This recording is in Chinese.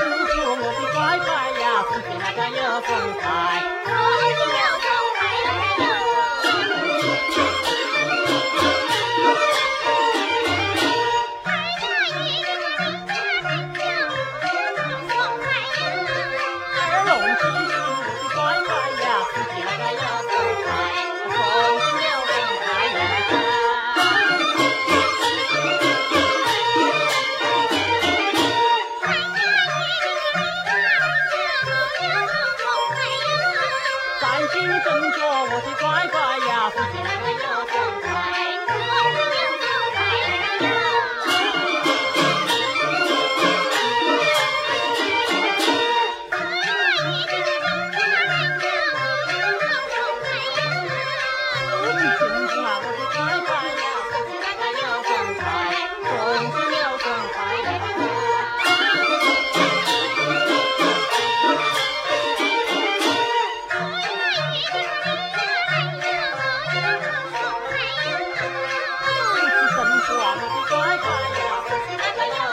祝福我的乖乖呀风采那个又风采心中叫我的乖乖呀，不。I'm a Bye.